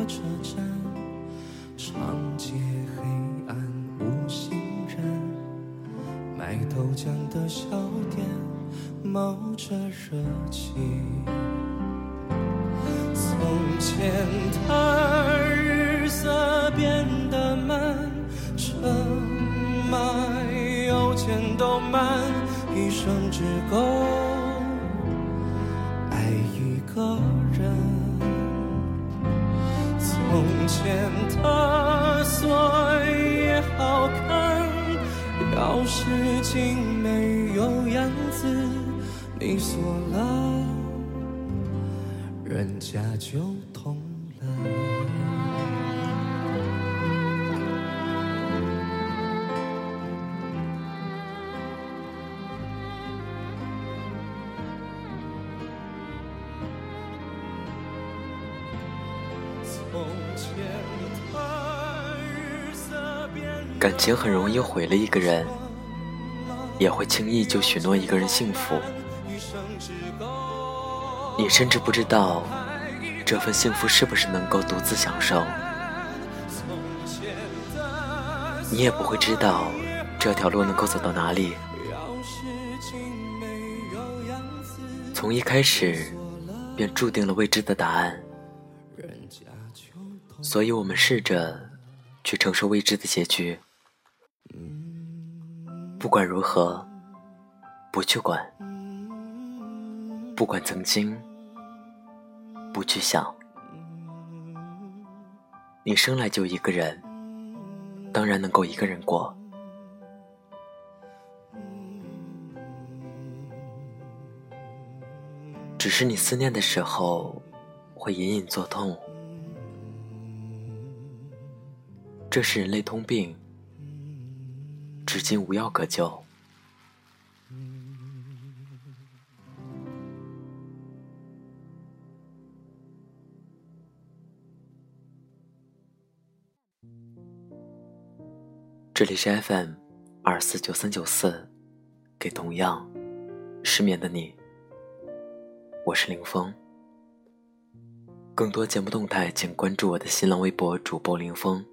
火车站，长街黑暗无行人。卖豆浆的小店冒着热气。从前他人家就痛了。感情很容易毁了一个人，也会轻易就许诺一个人幸福。你甚至不知道这份幸福是不是能够独自享受，你也不会知道这条路能够走到哪里。从一开始便注定了未知的答案，所以我们试着去承受未知的结局。不管如何，不去管；不管曾经，不去想。你生来就一个人，当然能够一个人过。只是你思念的时候，会隐隐作痛。这是人类通病，至今无药可救。这里是 FM 二四九三九四，给同样失眠的你，我是林峰。更多节目动态，请关注我的新浪微博主播林峰。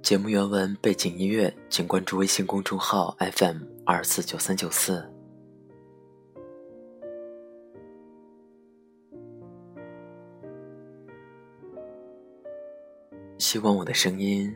节目原文、背景音乐，请关注微信公众号 FM 二四九三九四。希望我的声音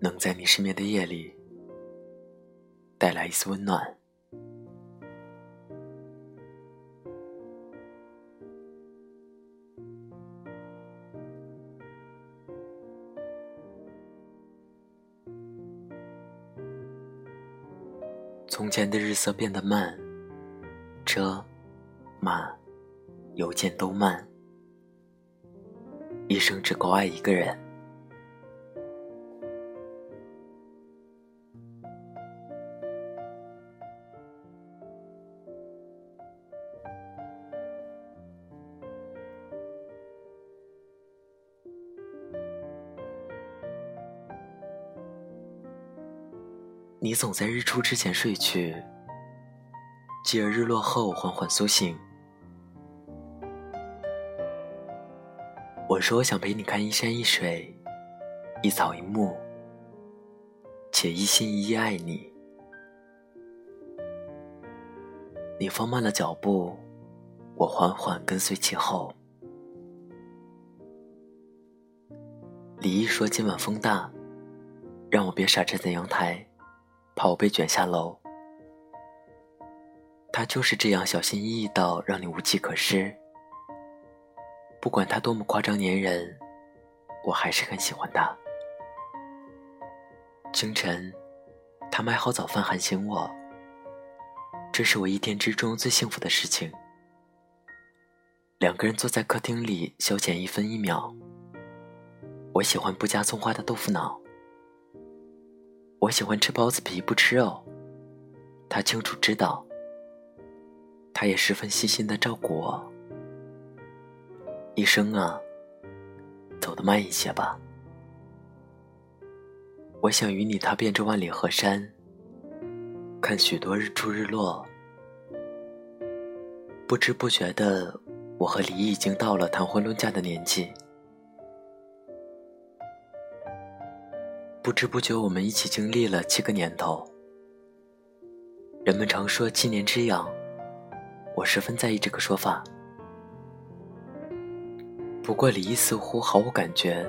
能在你失眠的夜里带来一丝温暖。从前的日色变得慢，车、马、邮件都慢，一生只够爱一个人。你总在日出之前睡去，继而日落后缓缓苏醒。我说我想陪你看一山一水，一草一木，且一心一意爱你。你放慢了脚步，我缓缓跟随其后。李毅说今晚风大，让我别傻站在阳台。怕我被卷下楼，他就是这样小心翼翼到让你无计可施。不管他多么夸张粘人，我还是很喜欢他。清晨，他买好早饭喊醒我，这是我一天之中最幸福的事情。两个人坐在客厅里消遣一分一秒。我喜欢不加葱花的豆腐脑。我喜欢吃包子皮不吃肉，他清楚知道。他也十分细心的照顾我。一生啊，走得慢一些吧。我想与你踏遍这万里河山，看许多日出日落。不知不觉的，我和李毅已经到了谈婚论嫁的年纪。不知不觉，我们一起经历了七个年头。人们常说七年之痒，我十分在意这个说法。不过李毅似乎毫无感觉。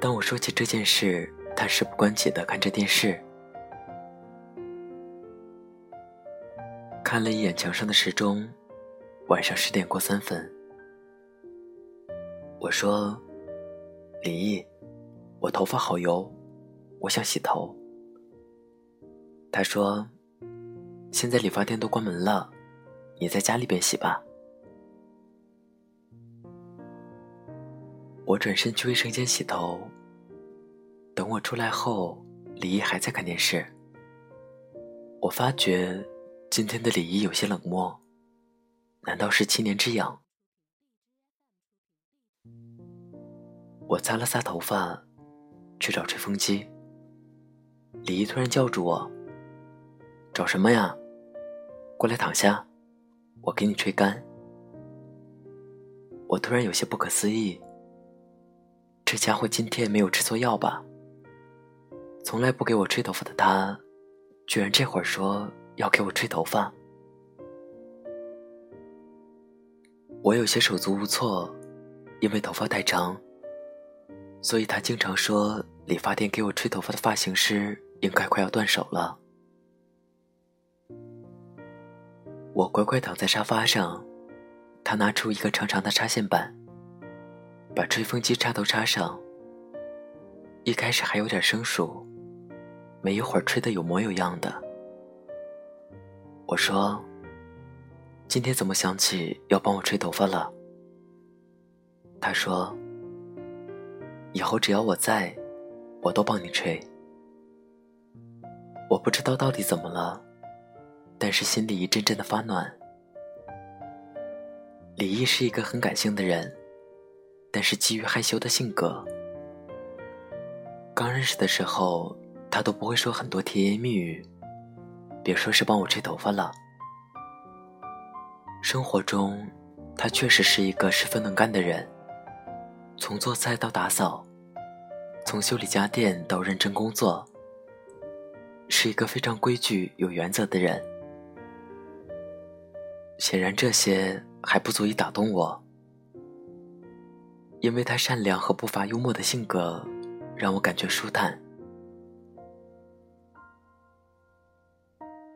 当我说起这件事，他事不关己的看着电视。看了一眼墙上的时钟，晚上十点过三分。我说：“李毅，我头发好油，我想洗头。”他说：“现在理发店都关门了，你在家里边洗吧。”我转身去卫生间洗头。等我出来后，李毅还在看电视。我发觉。今天的李毅有些冷漠，难道是七年之痒？我擦了擦头发，去找吹风机。李毅突然叫住我：“找什么呀？过来躺下，我给你吹干。”我突然有些不可思议，这家伙今天没有吃错药吧？从来不给我吹头发的他，居然这会儿说。要给我吹头发，我有些手足无措，因为头发太长，所以他经常说理发店给我吹头发的发型师应该快要断手了。我乖乖躺在沙发上，他拿出一个长长的插线板，把吹风机插头插上。一开始还有点生疏，没一会儿吹得有模有样的。我说：“今天怎么想起要帮我吹头发了？”他说：“以后只要我在，我都帮你吹。”我不知道到底怎么了，但是心里一阵阵的发暖。李毅是一个很感性的人，但是基于害羞的性格，刚认识的时候，他都不会说很多甜言蜜语。别说是帮我吹头发了，生活中，他确实是一个十分能干的人。从做菜到打扫，从修理家电到认真工作，是一个非常规矩、有原则的人。显然，这些还不足以打动我，因为他善良和不乏幽默的性格，让我感觉舒坦。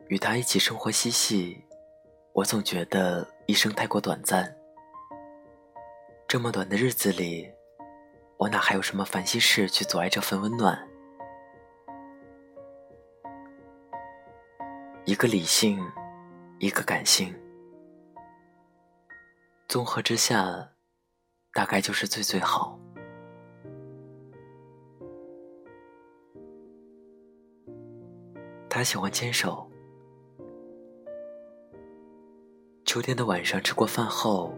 与他一起生活嬉戏，我总觉得一生太过短暂。这么短的日子里，我哪还有什么烦心事去阻碍这份温暖？一个理性，一个感性，综合之下，大概就是最最好。他喜欢牵手。秋天的晚上，吃过饭后，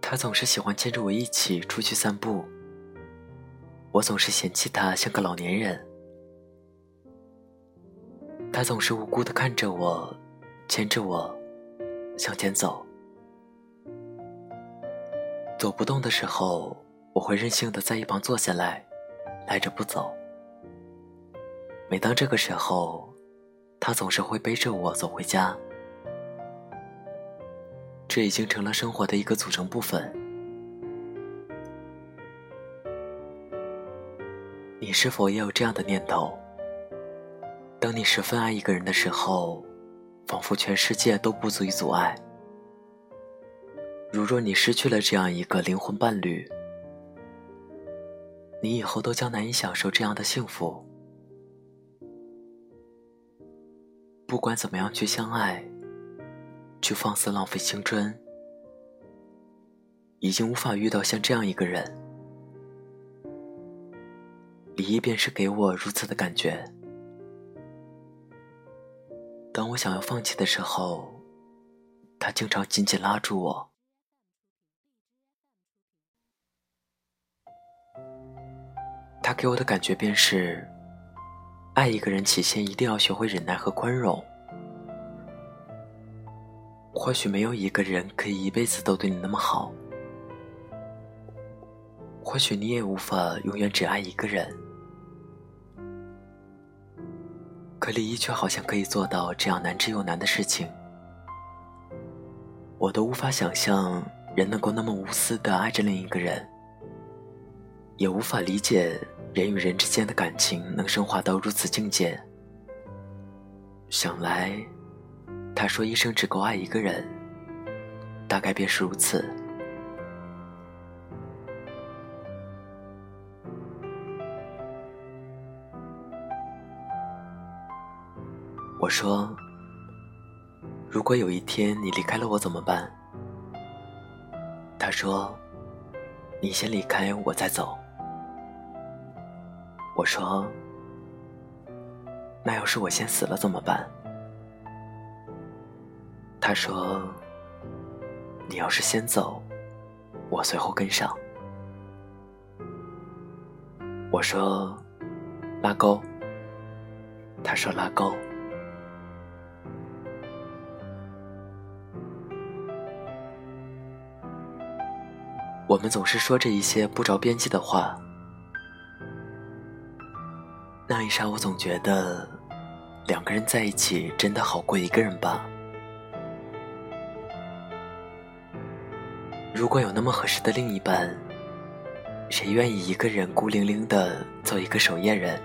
他总是喜欢牵着我一起出去散步。我总是嫌弃他像个老年人。他总是无辜的看着我，牵着我向前走。走不动的时候，我会任性的在一旁坐下来，赖着不走。每当这个时候，他总是会背着我走回家。这已经成了生活的一个组成部分。你是否也有这样的念头？当你十分爱一个人的时候，仿佛全世界都不足以阻碍。如若你失去了这样一个灵魂伴侣，你以后都将难以享受这样的幸福。不管怎么样去相爱。去放肆浪费青春，已经无法遇到像这样一个人。李一便是给我如此的感觉。当我想要放弃的时候，他经常紧紧拉住我。他给我的感觉便是，爱一个人起先一定要学会忍耐和宽容。或许没有一个人可以一辈子都对你那么好，或许你也无法永远只爱一个人。可李一却好像可以做到这样难之又难的事情，我都无法想象人能够那么无私的爱着另一个人，也无法理解人与人之间的感情能升华到如此境界。想来，他说一生只够爱一个人，大概便是如此。我说：“如果有一天你离开了我怎么办？”他说：“你先离开，我再走。”我说：“那要是我先死了怎么办？”他说：“你要是先走，我随后跟上。”我说：“拉钩。”他说：“拉钩。”我们总是说着一些不着边际的话，那一刹，我总觉得两个人在一起真的好过一个人吧。如果有那么合适的另一半，谁愿意一个人孤零零的做一个守夜人？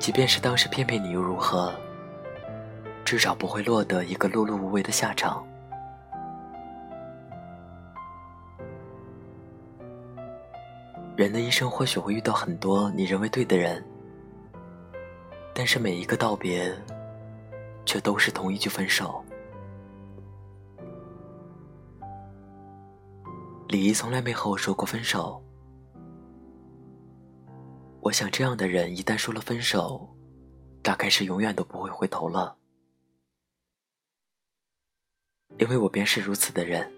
即便是当时骗骗你又如何？至少不会落得一个碌碌无为的下场。一生或许会遇到很多你认为对的人，但是每一个道别，却都是同一句分手。李毅从来没和我说过分手。我想，这样的人一旦说了分手，大概是永远都不会回头了，因为我便是如此的人。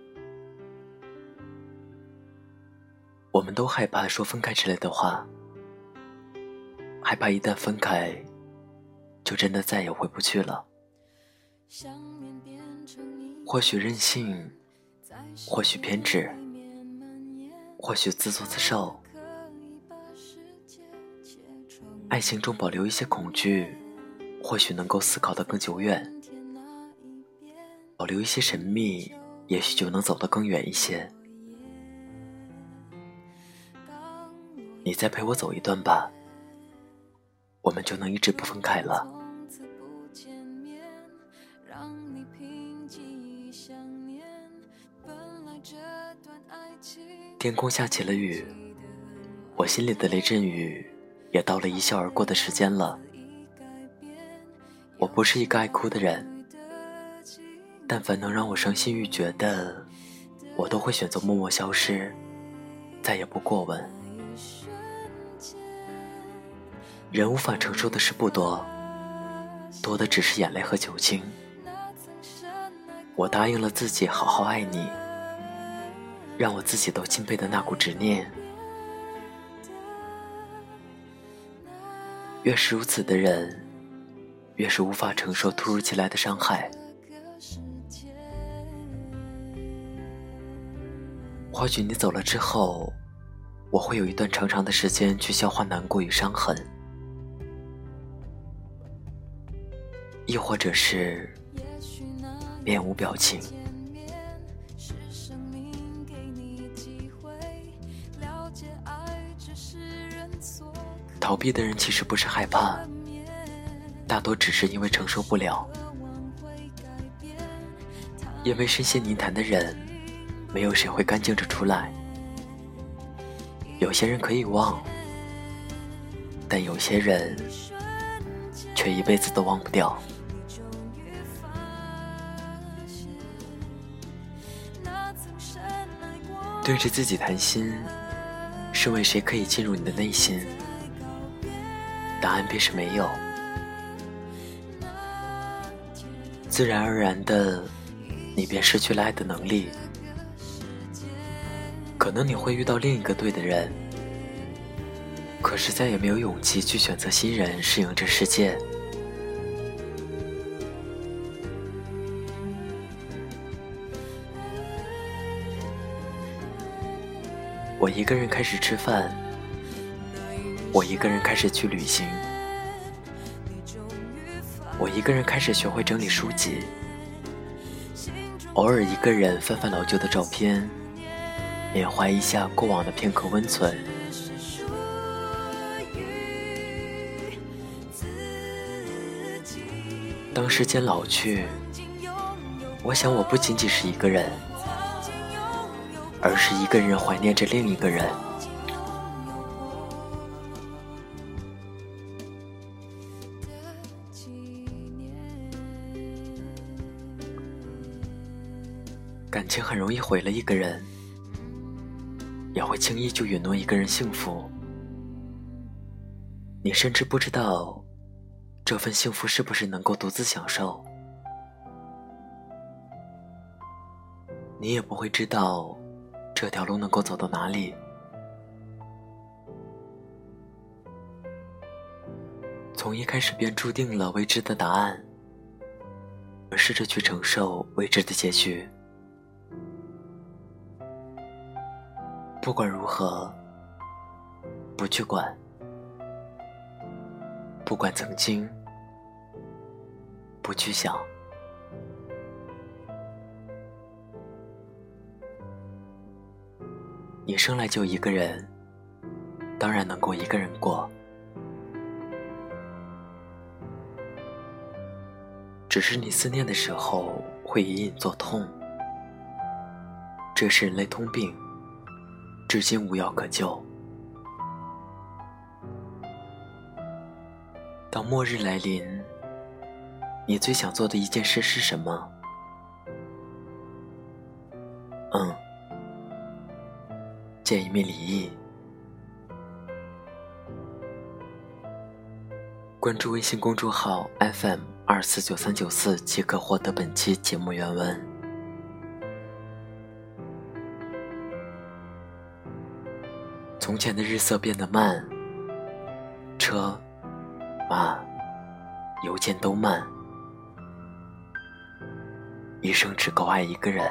我们都害怕说分开之类的话，害怕一旦分开，就真的再也回不去了。或许任性，或许偏执，或许自作自受。爱情中保留一些恐惧，或许能够思考得更久远；保留一些神秘，也许就能走得更远一些。你再陪我走一段吧，我们就能一直不分开了。天空下起了雨，我心里的雷阵雨也到了一笑而过的时间了。我不是一个爱哭的人，但凡能让我伤心欲绝的，我都会选择默默消失，再也不过问。人无法承受的事不多，多的只是眼泪和酒精。我答应了自己好好爱你，让我自己都钦佩的那股执念。越是如此的人，越是无法承受突如其来的伤害。或许你走了之后，我会有一段长长的时间去消化难过与伤痕。亦或者是面无表情。逃避的人其实不是害怕，大多只是因为承受不了。因为深陷泥潭的人，没有谁会干净着出来。有些人可以忘，但有些人却一辈子都忘不掉。对着自己谈心，是为谁可以进入你的内心？答案便是没有。自然而然的，你便失去了爱的能力。可能你会遇到另一个对的人，可是再也没有勇气去选择新人，适应这世界。我一个人开始吃饭，我一个人开始去旅行，我一个人开始学会整理书籍，偶尔一个人翻翻老旧的照片，缅怀一下过往的片刻温存。当时间老去，我想我不仅仅是一个人。而是一个人怀念着另一个人。感情很容易毁了一个人，也会轻易就允诺一个人幸福。你甚至不知道，这份幸福是不是能够独自享受，你也不会知道。这条路能够走到哪里？从一开始便注定了未知的答案，而试着去承受未知的结局。不管如何，不去管；不管曾经，不去想。你生来就一个人，当然能够一个人过。只是你思念的时候会隐隐作痛，这是人类通病，至今无药可救。当末日来临，你最想做的一件事是什么？见一面礼义。关注微信公众号 FM 二四九三九四即可获得本期节目原文。从前的日色变得慢，车、马、邮件都慢，一生只够爱一个人。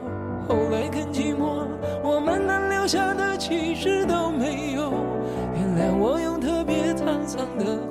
我们能留下的其实都没有。原谅我用特别沧桑的